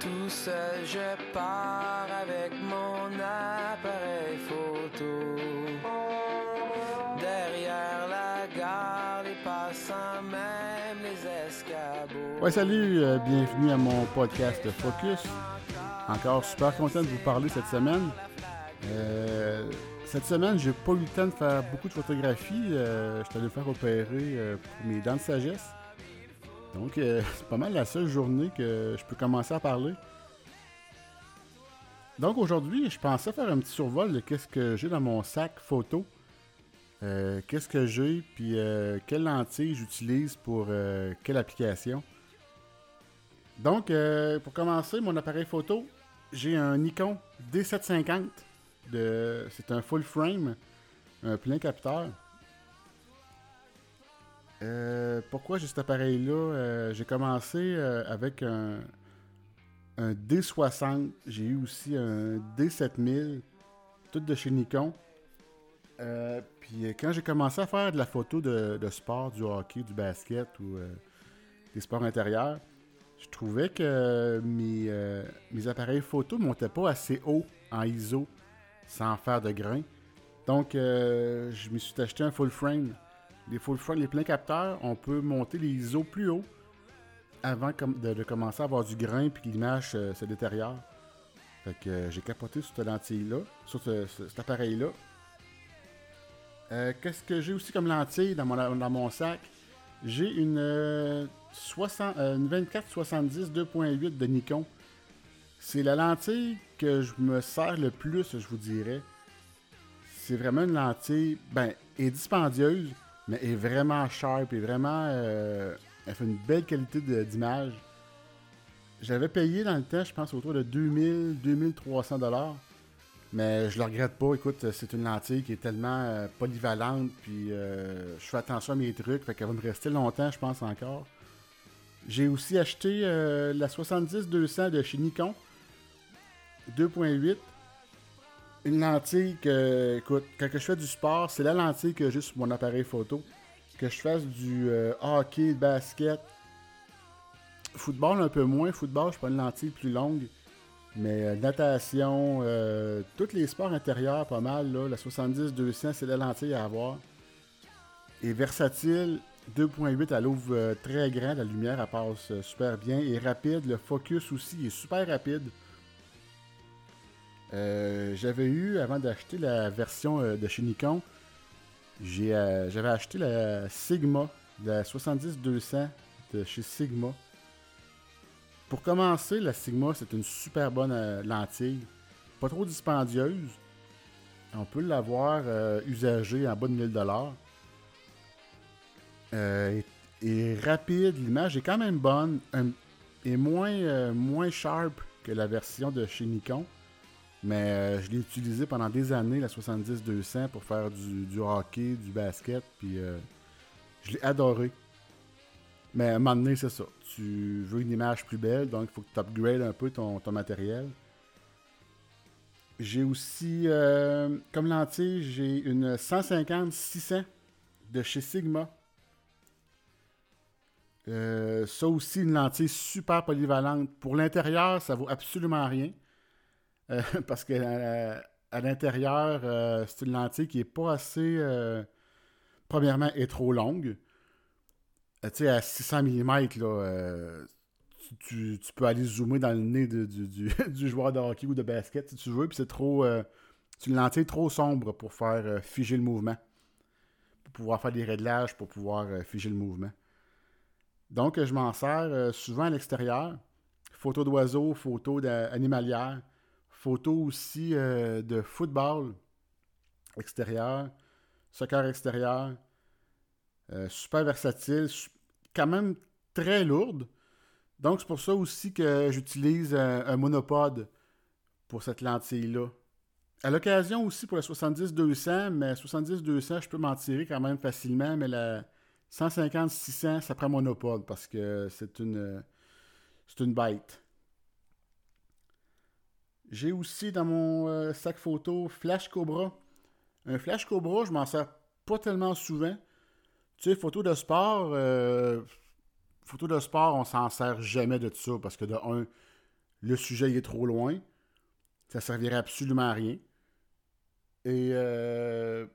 Tout seul, je pars avec mon appareil photo. Derrière la gare, les passants, même les escabeaux. Ouais, salut, euh, bienvenue à mon podcast Focus. Encore super content de vous parler cette semaine. Euh, cette semaine, j'ai pas eu le temps de faire beaucoup de photographies. Euh, je suis allé faire opérer pour mes dents de sagesse. Donc, euh, c'est pas mal la seule journée que je peux commencer à parler. Donc, aujourd'hui, je pensais faire un petit survol de qu'est-ce que j'ai dans mon sac photo. Euh, qu'est-ce que j'ai, puis euh, quelle lentille j'utilise pour euh, quelle application. Donc, pour commencer, mon appareil photo, j'ai un Nikon D750. De, c'est un full frame, un plein capteur. Euh, pourquoi j'ai cet appareil-là? Euh, J'ai commencé euh, avec un, un D60. J'ai eu aussi un D7000, tout de chez Nikon. Euh, puis quand j'ai commencé à faire de la photo de, sport, du hockey, du basket ou des sports intérieurs, je trouvais que mes, appareils photo ne montaient pas assez haut en ISO sans faire de grain. Donc, je me suis acheté un full frame. Les full frame, les pleins capteurs, on peut monter les ISO plus haut avant de, commencer à avoir du grain puis que l'image euh, se détériore. Fait que euh, j'ai capoté sur cette lentille-là, sur ce- ce- cet appareil-là. Euh, Qu'est-ce que j'ai aussi comme lentille dans mon, dans mon sac? J'ai une, euh, 60, euh, une 24-70 2.8 de Nikon. C'est la lentille que je me sers le plus, je vous dirais. C'est vraiment une lentille, ben, est dispendieuse, mais est vraiment sharp et vraiment. euh, elle fait une belle qualité d'image. J'avais payé dans le temps, je pense, autour de 2000-2300 dollars. Mais je le regrette pas. Écoute, c'est une lentille qui est tellement euh, polyvalente. Puis euh, je fais attention à mes trucs. Fait qu'elle va me rester longtemps, je pense encore. J'ai aussi acheté la 70-200 de chez Nikon. 2.8. Une lentille que, écoute, quand je fais du sport, c'est la lentille que j'ai sur mon appareil photo. Que je fasse du euh, hockey, basket, football un peu moins. Football, je prends une lentille plus longue. Mais euh, natation, euh, tous les sports intérieurs, pas mal, là, la 70-200, c'est la lentille à avoir. Et versatile, 2.8, elle ouvre euh, très grand, la lumière, elle passe super bien. Et rapide, le focus aussi est super rapide. Euh, J'avais eu, avant d'acheter la version euh, de chez Nikon, euh, j'avais acheté la Sigma, la 70-200 de chez Sigma. Pour commencer, la Sigma, c'est une super bonne lentille. Pas trop dispendieuse. On peut l'avoir usagée en bas de 1000$. Euh, et, rapide, l'image est quand même bonne. et moins, moins sharp que la version de chez Nikon. Mais euh, je l'ai utilisé pendant des années, la 70-200, pour faire du, du hockey, du basket. Puis euh, je l'ai adoré. Mais à un moment donné, c'est ça. Tu veux une image plus belle, donc il faut que tu upgrades un peu ton, ton matériel. J'ai aussi, euh, comme lentille, j'ai une 150-600 de chez Sigma. Ça aussi, une lentille super polyvalente. Pour l'intérieur, ça vaut absolument rien. Euh, parce que euh, à l'intérieur, euh, c'est une lentille qui est pas assez. premièrement, est trop longue. Tu sais, à 600 mm, là, tu, peux aller zoomer dans le nez du, du- joueur de hockey ou de basket si tu veux, puis c'est trop. une lentille trop sombre pour faire figer le mouvement. Pour pouvoir faire des réglages, pour pouvoir figer le mouvement. Donc, je m'en sers souvent à l'extérieur. Photos d'oiseaux, photos d'animalières, photos aussi euh, de football extérieur, soccer extérieur. Euh, super versatile, quand même très lourde. Donc, c'est pour ça aussi que j'utilise un, un monopode pour cette lentille-là. À l'occasion aussi pour la 70-200, mais 70-200, je peux m'en tirer quand même facilement, mais la 150-600, ça prend monopode parce que c'est une, c'est une bête. J'ai aussi dans mon euh, sac photo Flash Cobra. Un Flash Cobra, je m'en sers pas tellement souvent. Tu sais, photo de sport, euh, photo de sport, on s'en sert jamais de ça parce que de un, le sujet est trop loin, ça servirait absolument à rien. Et euh,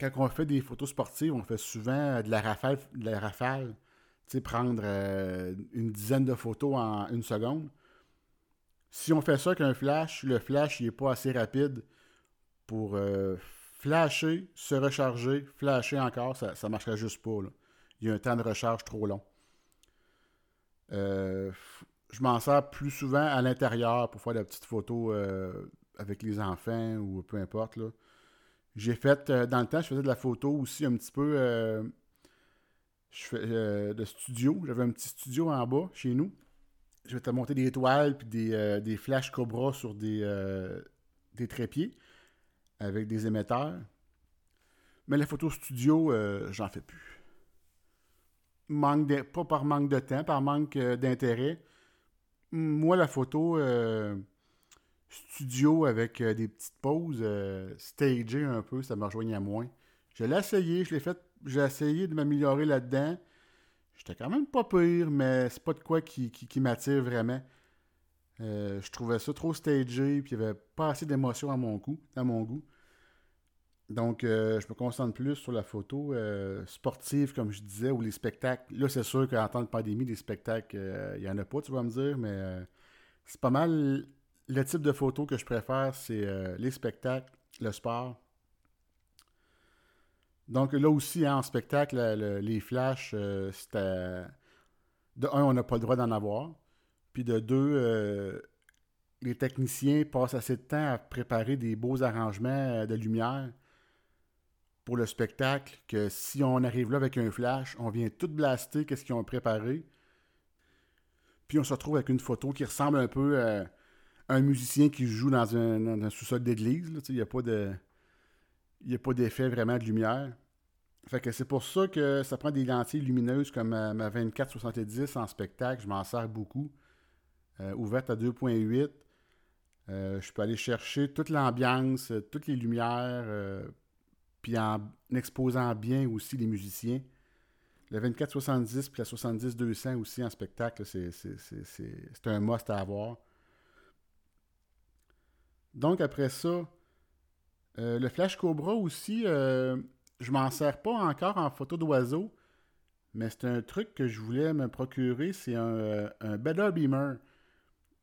quand on fait des photos sportives, on fait souvent de la rafale, de la rafale prendre euh, une dizaine de photos en une seconde. Si on fait ça avec un flash, le flash n'est pas assez rapide pour euh, flasher, se recharger, flasher encore, ça ne marcherait juste pas. Il y a un temps de recharge trop long. Euh, je m'en sers plus souvent à l'intérieur pour faire des petites photos avec les enfants ou peu importe. J'ai fait, dans le temps, je faisais de la photo aussi un petit peu je fais euh, de studio. J'avais un petit studio en bas chez nous. Je vais te monter des toiles puis des, euh, des flashs Cobra sur des, euh, des trépieds avec des émetteurs. Mais la photo studio, j'en fais plus. Manque pas par manque de temps, par manque d'intérêt. Moi, la photo studio avec des petites pauses, stagées un peu, ça me rejoignait moins. Je l'ai essayé, je l'ai fait j'ai essayé de m'améliorer là-dedans. J'étais quand même pas pire, mais c'est pas de quoi qui, m'attire vraiment. Euh, je trouvais ça trop stagé, puis il n'y avait pas assez d'émotion à mon goût. À mon goût. Donc, euh, je me concentre plus sur la photo euh, sportive, comme je disais, ou les spectacles. Là, c'est sûr qu'en temps de pandémie, des spectacles, il n'y en a pas, tu vas me dire, mais c'est pas mal le type de photo que je préfère, c'est les spectacles, le sport, donc là aussi, hein, en spectacle, les flashs, euh, c'était. De un, on n'a pas le droit d'en avoir. Puis de deux, euh, les techniciens passent assez de temps à préparer des beaux arrangements euh, de lumière pour le spectacle que si on arrive là avec un flash, on vient tout blaster qu'est-ce qu'ils ont préparé. Puis on se retrouve avec une photo qui ressemble un peu à un musicien qui joue dans un, sous-sol d'église. Il n'y a pas de il n'y a pas d'effet vraiment de lumière. Fait que c'est pour ça que ça prend des lentilles lumineuses comme ma, 2470 en spectacle. Je m'en sers beaucoup. Euh, ouverte à 2.8. Euh, je peux aller chercher toute l'ambiance, toutes les lumières, euh, puis en exposant bien aussi les musiciens. Le 2470 puis la 70-200 aussi en spectacle, c'est un must à avoir. Donc après ça, le Flash Cobra aussi, je m'en sers pas encore en photo d'oiseau, mais c'est un truc que je voulais me procurer. C'est un, euh, Better Beamer.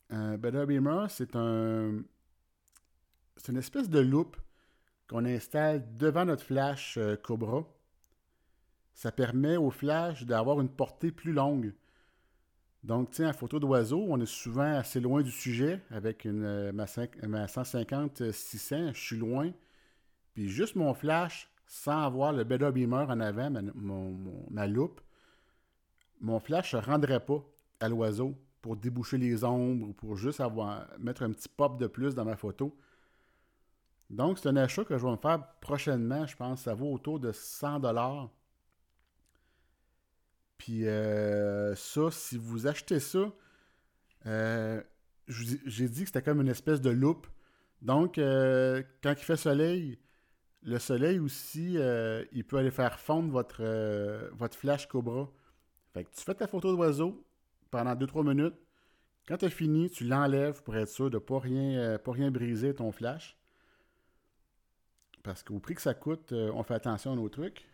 Un Better Beamer, c'est un. C'est une espèce de loupe qu'on installe devant notre flash euh, Cobra. Ça permet au flash d'avoir une portée plus longue. Donc, tiens, en photo d'oiseau, on est souvent assez loin du sujet avec euh, ma, ma 150-600. Je suis loin. Puis juste mon flash sans avoir le Better Beamer en avant, ma, loupe, mon flash ne rendrait pas à l'oiseau pour déboucher les ombres ou pour juste avoir mettre un petit pop de plus dans ma photo. Donc, c'est un achat que je vais me faire prochainement. Je pense ça vaut autour de 100 dollars. Puis euh, ça, si vous achetez ça, euh, j'ai dit que c'était comme une espèce de loupe. Donc, euh, quand il fait soleil, le soleil aussi, euh, il peut aller faire fondre votre, euh, votre flash Cobra. Fait que tu fais ta photo d'oiseau pendant 2-3 minutes. Quand tu as fini, tu l'enlèves pour être sûr de ne pas rien, euh, pas rien briser ton flash. Parce qu'au prix que ça coûte, on fait attention à nos trucs.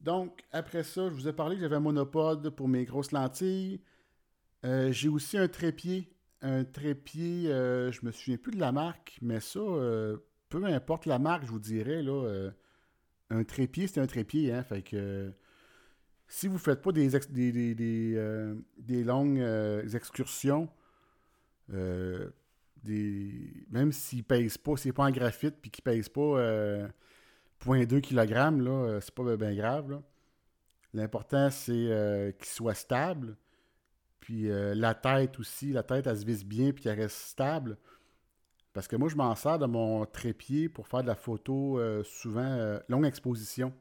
Donc, après ça, je vous ai parlé que j'avais un monopode pour mes grosses lentilles. J'ai aussi un trépied. Un trépied, je me souviens plus de la marque, mais ça, peu importe la marque, je vous dirais, là, euh, un trépied, c'est un trépied. Hein, fait que si vous ne faites pas des, des, des, euh, longues euh, excursions, des, même s'ils ne pèsent pas, c'est pas en graphite puis qu'ils ne pèsent pas 0.2 kg, là, c'est pas bien grave. L'important, c'est qu'il soit stable. Puis la tête aussi, la tête, elle se vise bien puis qu'elle reste stable. Parce que moi, je m'en sers de mon trépied pour faire de la photo euh, souvent euh, longue exposition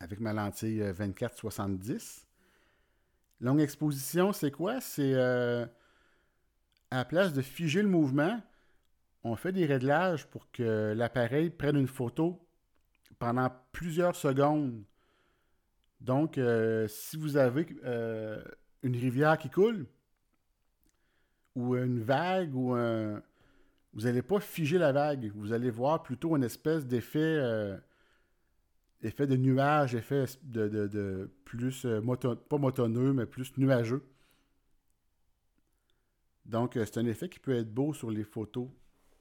avec ma lentille 24-70. Euh, longue exposition, c'est quoi? C'est à la place de figer le mouvement, on fait des réglages pour que l'appareil prenne une photo pendant plusieurs secondes. Donc, si vous avez une rivière qui coule, ou une vague ou un. Vous n'allez pas figer la vague. Vous allez voir plutôt une espèce d'effet. euh, effet de nuage, effet de, plus. euh, pas motonneux, mais plus nuageux. Donc, euh, c'est un effet qui peut être beau sur les photos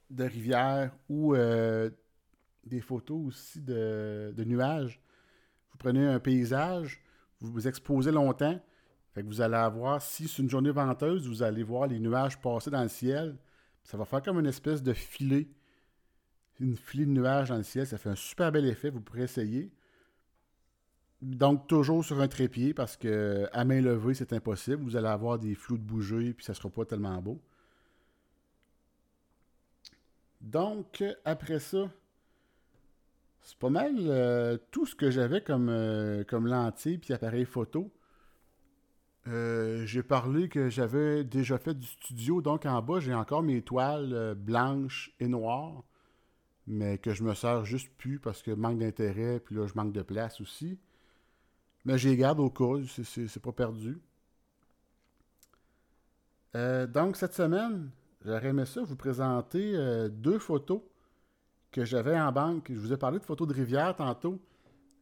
de rivière ou des photos aussi de, de nuages. Vous prenez un paysage, vous vous exposez longtemps, fait que vous allez avoir, si c'est une journée venteuse, vous allez voir les nuages passer dans le ciel. Ça va faire comme une espèce de filet, une filet de nuages dans le ciel. Ça fait un super bel effet, vous pourrez essayer. Donc, toujours sur un trépied, parce que à main levée, c'est impossible. Vous allez avoir des flous de bouger, puis ça ne sera pas tellement beau. Donc, après ça, c'est pas mal euh, tout ce que j'avais comme, euh, comme lentille puis appareil photo. Euh, j'ai parlé que j'avais déjà fait du studio, donc en bas, j'ai encore mes toiles euh, blanches et noires, mais que je me sers juste plus parce que manque d'intérêt, puis là, je manque de place aussi. Mais je les garde au cas, c'est- pas perdu. Euh, donc, cette semaine, j'aurais aimé ça vous présenter deux photos que j'avais en banque. Je vous ai parlé de photos de rivière tantôt.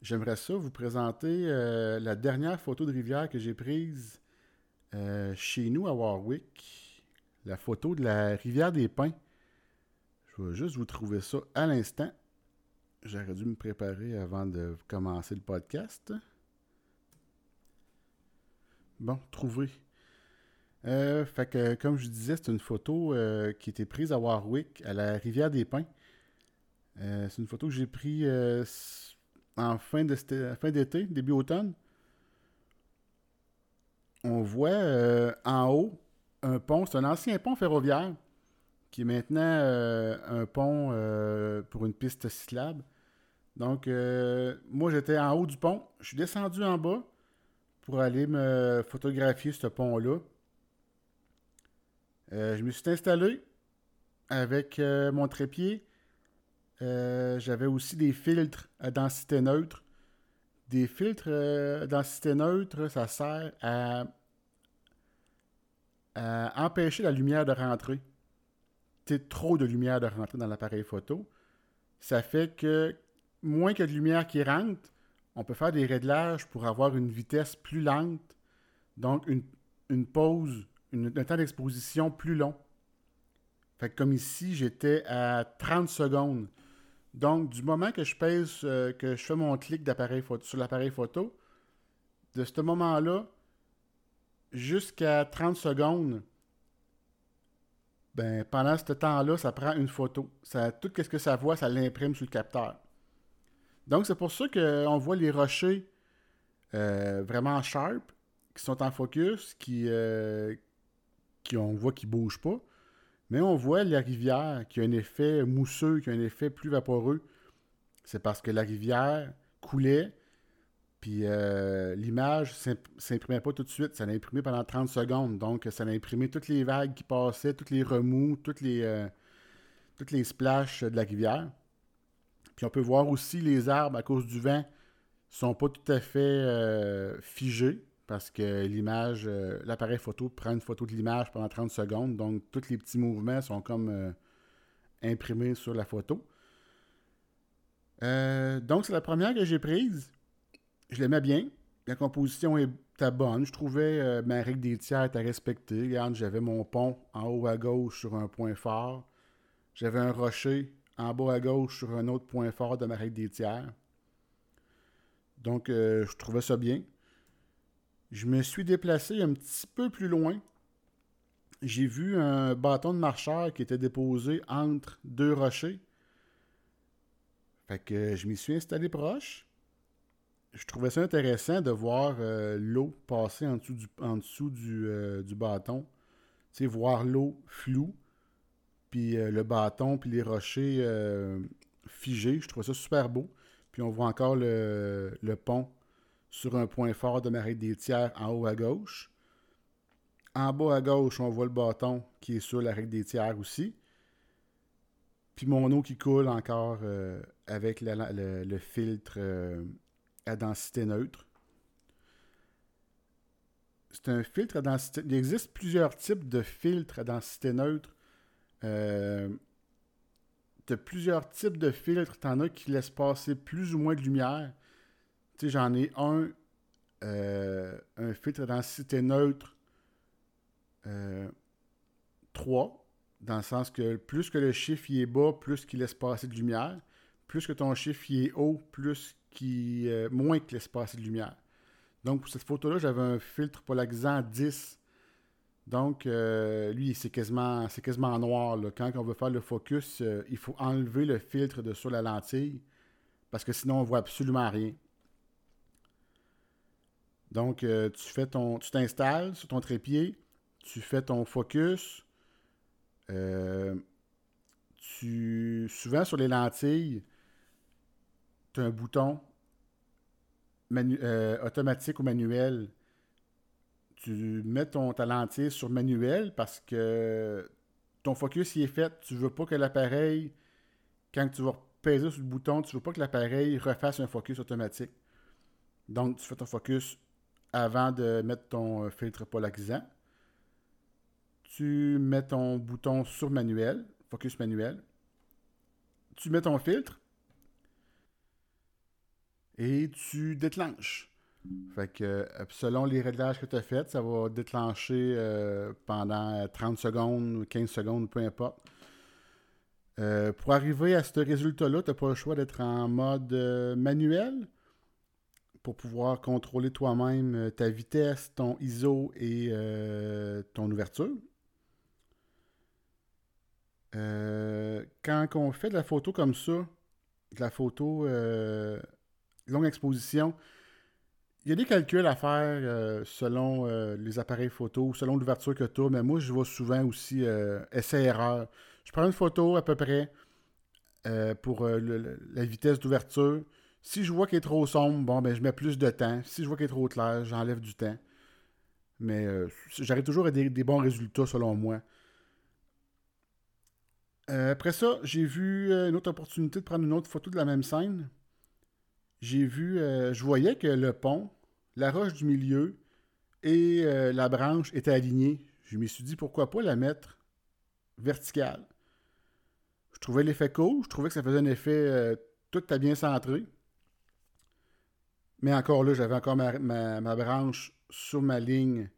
J'aimerais ça vous présenter euh, la dernière photo de rivière que j'ai prise euh, chez nous à Warwick. La photo de la rivière des Pins. Je vais juste vous trouver ça à l'instant. J'aurais dû me préparer avant de commencer le podcast. Bon, trouvé. Euh, fait que, comme je disais, c'est une photo qui était prise à Warwick, à la rivière des Pins. C'est une photo que j'ai prise en cet- fin d'été, début automne. On voit euh, en haut un pont, c'est un ancien pont ferroviaire qui est maintenant euh, un pont euh, pour une piste cyclable. Donc, euh, moi j'étais en haut du pont, je suis descendu en bas pour aller me photographier ce pont-là. Euh, je me suis installé avec euh, mon trépied. Euh, J'avais aussi des filtres à densité neutre. Des filtres euh, à densité neutre, ça sert à, empêcher la lumière de rentrer. Trop de lumière de rentrer dans l'appareil photo. Ça fait que moins que de lumière qui rentre, on peut faire des réglages pour avoir une vitesse plus lente, donc une, une pause, une- un temps d'exposition plus long. Fait que comme ici, j'étais à 30 secondes. Donc, du moment que je pèse, euh, que je fais mon clic sur l'appareil photo, de ce moment-là jusqu'à 30 secondes, ben, pendant ce temps-là, ça prend une photo. Ça, tout ce que ça voit, ça l'imprime sur le capteur. Donc, c'est pour ça qu'on voit les rochers euh, vraiment sharp, qui sont en focus, qui, euh, on voit qui ne bougent pas. Mais on voit la rivière qui a un effet mousseux, qui a un effet plus vaporeux. C'est parce que la rivière coulait, puis euh, l'image ne s'imprimait pas tout de suite. Ça l'a imprimé pendant 30 secondes. Donc, ça imprimé toutes les vagues qui passaient, tous les remous, toutes les, euh, toutes les splashes de la rivière. Puis on peut voir aussi les arbres, à cause du vent, sont pas tout à fait euh, figés parce que l'image, euh, l'appareil photo prend une photo de l'image pendant 30 secondes. Donc, tous les petits mouvements sont comme euh, imprimés sur la photo. Euh, donc, c'est la première que j'ai prise. Je l'aimais bien. La composition était bonne. Je trouvais ma règle des tiers était respectée. Regarde, j'avais mon pont en haut à gauche sur un point fort. J'avais un rocher en bas à gauche sur un autre point fort de ma règle des tiers. Donc, je trouvais ça bien. Je me suis déplacé un petit peu plus loin. J'ai vu un bâton de marcheur qui était déposé entre deux rochers. Fait que je m'y suis installé proche. Je trouvais ça intéressant de voir euh, l'eau passer en dessous euh, du bâton. Tu sais, voir l'eau floue, puis euh, le bâton, puis les rochers figés. Je trouvais ça super beau. Puis on voit encore le pont sur un point fort de ma règle des tiers en haut à gauche. En bas à gauche, on voit le bâton qui est sur la règle des tiers aussi. Puis mon eau qui coule encore euh, avec le filtre euh, à densité neutre. c'est un filtre à densité. Il existe plusieurs types de filtres à densité neutre. Euh, tu as plusieurs types de filtres. Tu en as qui laissent passer plus ou moins de lumière. J'en ai un, euh, un filtre densité neutre 3, euh, dans le sens que plus que le chiffre est bas, plus qu'il laisse passer de lumière. Plus que ton chiffre est haut, plus qui, moins qu'il laisse passer de lumière. Donc, pour cette photo-là, j'avais un filtre polarisant 10. Donc, euh, lui, c'est quasiment, c'est quasiment noir. Quand on veut faire le focus, euh, il faut enlever le filtre de sur la lentille parce que sinon, on voit absolument rien. Donc, euh, tu t'installes sur ton trépied, tu fais ton focus. tu, souvent sur les lentilles, tu as un bouton euh, automatique ou manuel, tu mets ta lentille sur manuel parce que ton focus y est fait. Tu veux pas que l'appareil, quand tu vas peser sur le bouton, tu veux pas que l'appareil refasse un focus automatique. Donc, tu fais ton focus avant de mettre ton euh, filtre polarisant. Tu mets ton bouton sur manuel, focus manuel. Tu mets ton filtre et tu déclenches. Fait que euh, selon les réglages que tu as faits, ça va déclencher euh, pendant 30 secondes, ou 15 secondes, peu importe. Pour arriver à ce résultat-là, tu n'as pas le choix d'être en mode manuel pour pouvoir contrôler toi-même ta vitesse, ton ISO et ton ouverture. quand on fait de la photo comme ça, de la photo longue exposition. Il y a des calculs à faire euh, selon euh, les appareils photo, selon l'ouverture que tu as, mais moi, je vois souvent aussi euh, essai-erreur. Je prends une photo à peu près pour la vitesse d'ouverture. Si je vois qu'elle est trop sombre, bon, ben, je mets plus de temps. Si je vois qu'elle est trop claire, j'enlève du temps. Mais j'arrive toujours à des, bons résultats selon moi. après ça, j'ai vu une autre opportunité de prendre une autre photo de la même scène j'ai vu, euh, je voyais que le pont, la roche du milieu et euh, la branche étaient alignés. Je me suis dit pourquoi pas la mettre verticale? Je trouvais l'effet cool, je trouvais que ça faisait un effet euh, tout à bien centré. Mais encore là, j'avais encore ma, branche sur ma ligne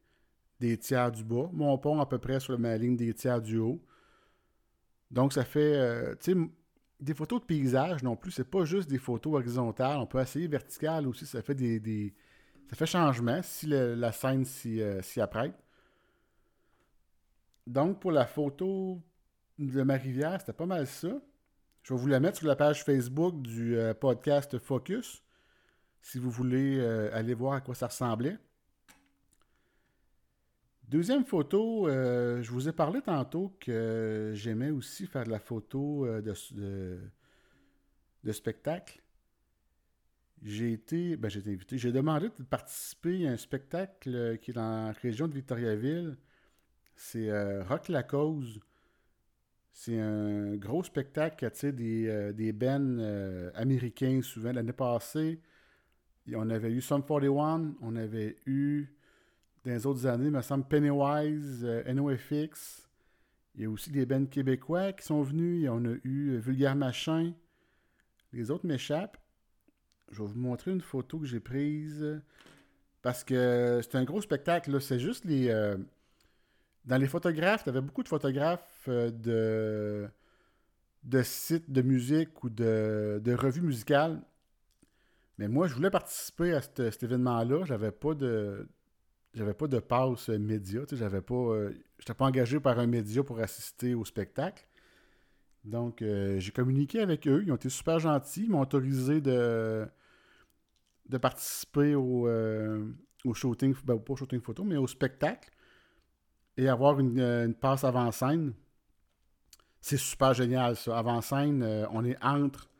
des tiers du bas, mon pont à peu près sur ma ligne des tiers du haut. Donc ça fait, tu sais, des photos de paysage non plus, c'est pas juste des photos horizontales. On peut essayer verticales aussi, ça fait des, ça fait changement si la scène euh, s'y apprête. Donc pour la photo de ma rivière, c'était pas mal ça. Je vais vous la mettre sur la page Facebook du euh, podcast Focus si vous voulez euh, aller voir à quoi ça ressemblait. Deuxième photo, euh, je vous ai parlé tantôt que j'aimais aussi faire de la photo euh, de, spectacle. J'ai été, ben j'ai été invité, j'ai demandé de participer à un spectacle qui est dans la région de Victoriaville. C'est euh, Rock la cause. C'est un gros spectacle qui attire des, des bands américains souvent. L'année passée, on avait eu Sum 41, on avait eu dans les autres années, il me semble Pennywise, euh, NOFX. Il y a aussi des bands québécois qui sont venus. On a eu euh, Vulgaire Machin. Les autres m'échappent. Je vais vous montrer une photo que j'ai prise. Parce que c'est un gros spectacle. C'est juste les. Euh, dans les photographes, tu avais beaucoup de photographes de, sites de musique ou de revues musicales. Mais moi, je voulais participer à cet événement-là. Je n'avais pas de, j'avais pas de passe média, j'avais pas, euh, pas engagé par un média pour assister au spectacle. Donc, euh, j'ai communiqué avec eux. Ils ont été super gentils. Ils m'ont autorisé de, de participer au, euh, au shooting, ben, pas au shooting photo, mais au spectacle et avoir une, une passe avant-scène. C'est super génial, ça. Avant-scène, on est entre,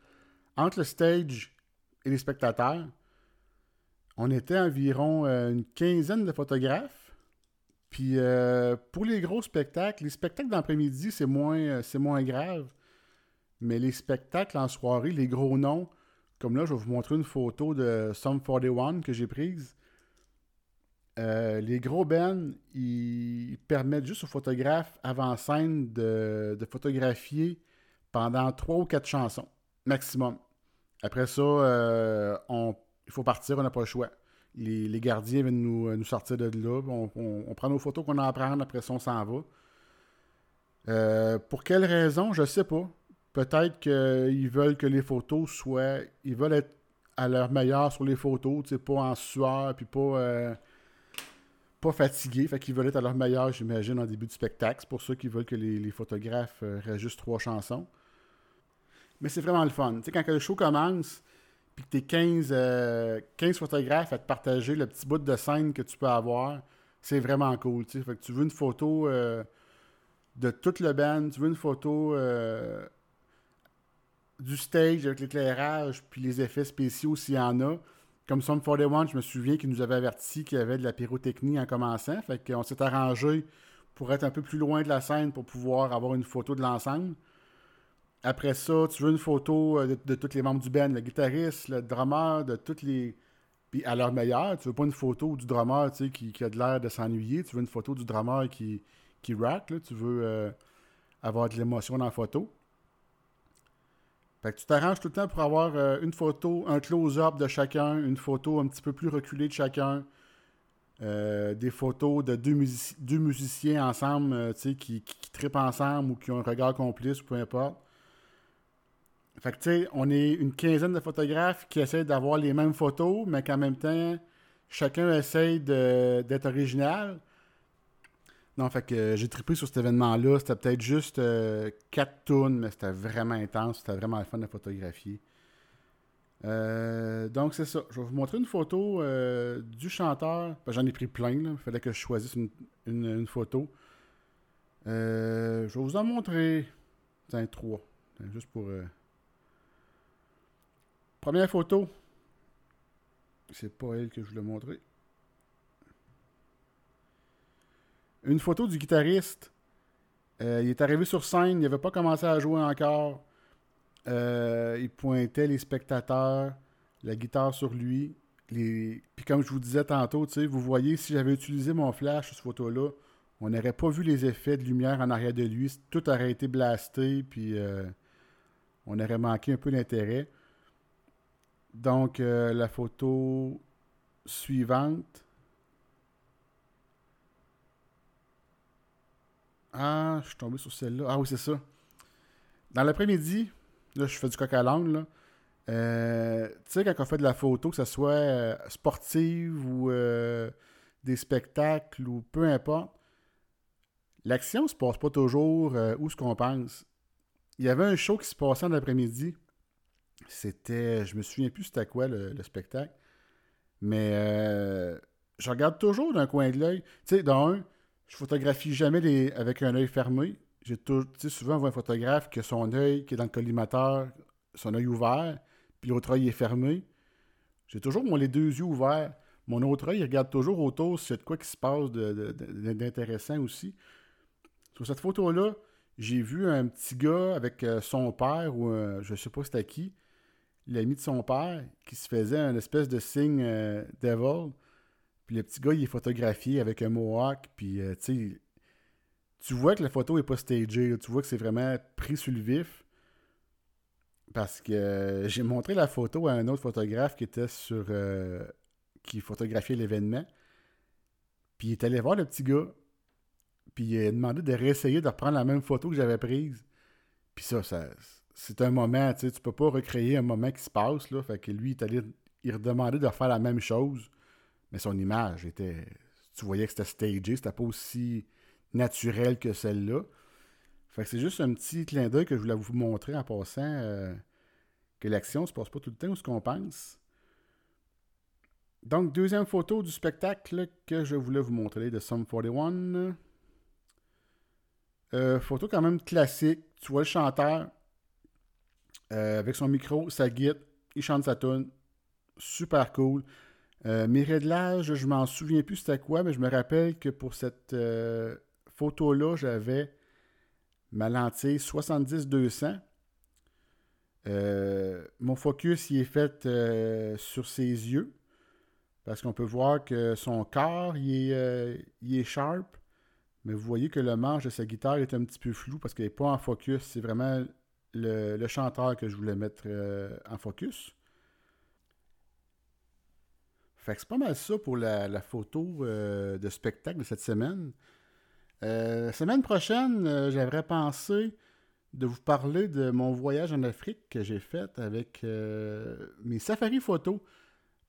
entre le stage et les spectateurs. On était environ euh, une quinzaine de photographes. Puis euh, pour les gros spectacles, les spectacles d'après-midi, c'est moins, euh, c'est moins grave. Mais les spectacles en soirée, les gros noms, comme là, je vais vous montrer une photo de Sum 41 que j'ai prise. les gros bands, ils permettent juste aux photographes avant-scène de, photographier pendant trois ou quatre chansons, maximum. Après ça, euh, il faut partir, on n'a pas le choix. Les, gardiens viennent nous, sortir de là. On, prend nos photos qu'on a à prendre, après ça, on s'en va. Euh, pour quelle raison, je sais pas. Peut-être qu'ils veulent que les photos soient. Ils veulent être à leur meilleur sur les photos, pas en sueur, puis pas, euh, pas fatigués. Fait qu'ils veulent être à leur meilleur, j'imagine, en début de spectacle. C'est pour ça qu'ils veulent que les, photographes euh, trois chansons. Mais c'est vraiment le fun. Tu sais, quand le show commence, puis que t'es 15, 15 euh, photographes à te partager le petit bout de scène que tu peux avoir, c'est vraiment cool. Tu sais. Tu veux une photo de toute le band, tu veux une photo du stage avec l'éclairage puis les effets spéciaux s'il y en a. Comme Sum 41, je me souviens qu'il nous avait averti qu'il y avait de la pyrotechnie en commençant. Fait qu'on s'est arrangé pour être un peu plus loin de la scène pour pouvoir avoir une photo de l'ensemble. Après ça, tu veux une photo euh, de, tous les membres du band, le guitariste, le drummer, de tous les. Puis à leur meilleur, tu veux pas une photo du drummer qui, qui a de l'air de s'ennuyer. Tu veux une photo du drummer qui, qui rock. Tu veux euh, avoir de l'émotion dans la photo. Fait que tu t'arranges tout le temps pour avoir euh, une photo, un close-up de chacun, une photo un petit peu plus reculée de chacun, des photos de deux, musiciens ensemble, euh, qui, qui, trippent ensemble ou qui ont un regard complice ou peu importe. Fait que tu sais, on est une quinzaine de photographes qui essaient d'avoir les mêmes photos, mais qu'en même temps, chacun essaie d'être original. Non, fait que j'ai trippé sur cet événement-là. C'était peut-être juste euh, quatre tonnes, mais c'était vraiment intense. C'était vraiment le fun de photographier. Euh, donc, c'est ça. Je vais vous montrer une photo euh, du chanteur. Ben, j'en ai pris plein. Il fallait que je choisisse une, photo. je vais vous en montrer. Tiens, trois. juste pour. Première photo. C'est pas elle que je voulais montrer. Une photo du guitariste. Euh, il est arrivé sur scène, il n'avait pas commencé à jouer encore. Euh, il pointait les spectateurs, la guitare sur lui. Puis comme je vous disais tantôt, vous voyez, si j'avais utilisé mon flash sur cette photo-là, on n'aurait pas vu les effets de lumière en arrière de lui. Tout aurait été blasté, puis euh, on aurait manqué un peu d'intérêt. Donc, la photo suivante. Ah, je suis tombé sur celle-là. Ah oui, c'est ça. Dans l'après-midi, là, je fais du coq à l'angle. Euh, tu sais, quand on fait de la photo, que ce soit euh, sportive ou euh, des spectacles ou peu importe, l'action se passe pas toujours où ce qu'on pense. Il y avait un show qui se passait en après-midi. C'était. Je me souviens plus c'était quoi le, le, spectacle. Mais je regarde toujours d'un coin de l'œil. Tu sais, dans un je photographie jamais les, avec un œil fermé. J'ai souvent, on voit un photographe qui a son œil qui est dans le collimateur, son œil ouvert, puis l'autre œil est fermé. J'ai toujours les deux yeux ouverts. Mon autre œil, il regarde toujours autour s'il y de quoi qui se passe d'intéressant aussi. Sur cette photo-là, j'ai vu un petit gars avec euh, son père, ou je je sais pas c'était qui, l'ami de son père, qui se faisait un espèce de signe euh, devil. Puis le petit gars, il est photographié avec un mohawk. Puis, euh, tu sais, tu vois que la photo est pas stagée. Tu vois que c'est vraiment pris sur le vif. Parce que euh, j'ai montré la photo à un autre photographe qui était sur. Euh, qui photographiait l'événement. Puis il est allé voir le petit gars. Puis il a demandé de réessayer de reprendre la même photo que j'avais prise. Puis ça, ça c'est un moment, tu sais, tu peux pas recréer un moment qui se passe, là. Fait que lui, il il redemandait de refaire la même chose mais son image était. Tu voyais que c'était stagé, c'était pas aussi naturel que celle-là. Fait que c'est juste un petit clin d'œil que je voulais vous montrer en passant euh, que l'action se passe pas tout le temps où ce qu'on pense. Donc, deuxième photo du spectacle que je voulais vous montrer de Sum 41. Euh, photo quand même classique. Tu vois le chanteur euh, avec son micro, sa guide, il chante sa tune. Super cool. Euh, mes réglages, je m'en souviens plus c'était quoi, mais je me rappelle que pour cette euh, photo-là, j'avais ma lentille 70-200. Euh, mon focus y est fait sur ses yeux. parce qu'on peut voir que son corps, il est, il est sharp, mais vous voyez que le manche de sa guitare est un petit peu flou parce qu'il n'est pas en focus. C'est vraiment le, chanteur que je voulais mettre euh, en focus. Fait que c'est pas mal ça pour la, photo euh, de spectacle de cette semaine. la semaine prochaine, j'aimerais penser de vous parler de mon voyage en Afrique que j'ai fait avec mes safaris photos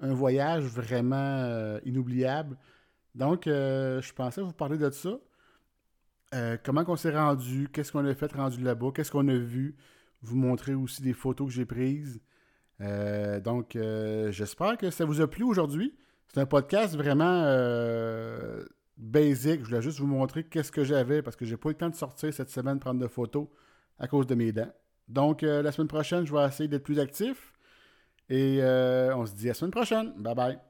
un voyage vraiment euh, inoubliable. Donc, euh, je pensais vous parler de ça. Euh, comment on s'est rendu, qu'est-ce qu'on a fait rendu là-bas, qu'est-ce qu'on a vu, vous montrer aussi des photos que j'ai prises. donc, j'espère que ça vous a plu aujourd'hui. C'est un podcast vraiment basic. Je voulais juste vous montrer qu'est-ce que j'avais parce que j'ai pas eu le temps de sortir cette semaine prendre de photos à cause de mes dents. Donc, la semaine prochaine, je vais essayer d'être plus actif. Et euh, on se dit à la semaine prochaine. Bye bye.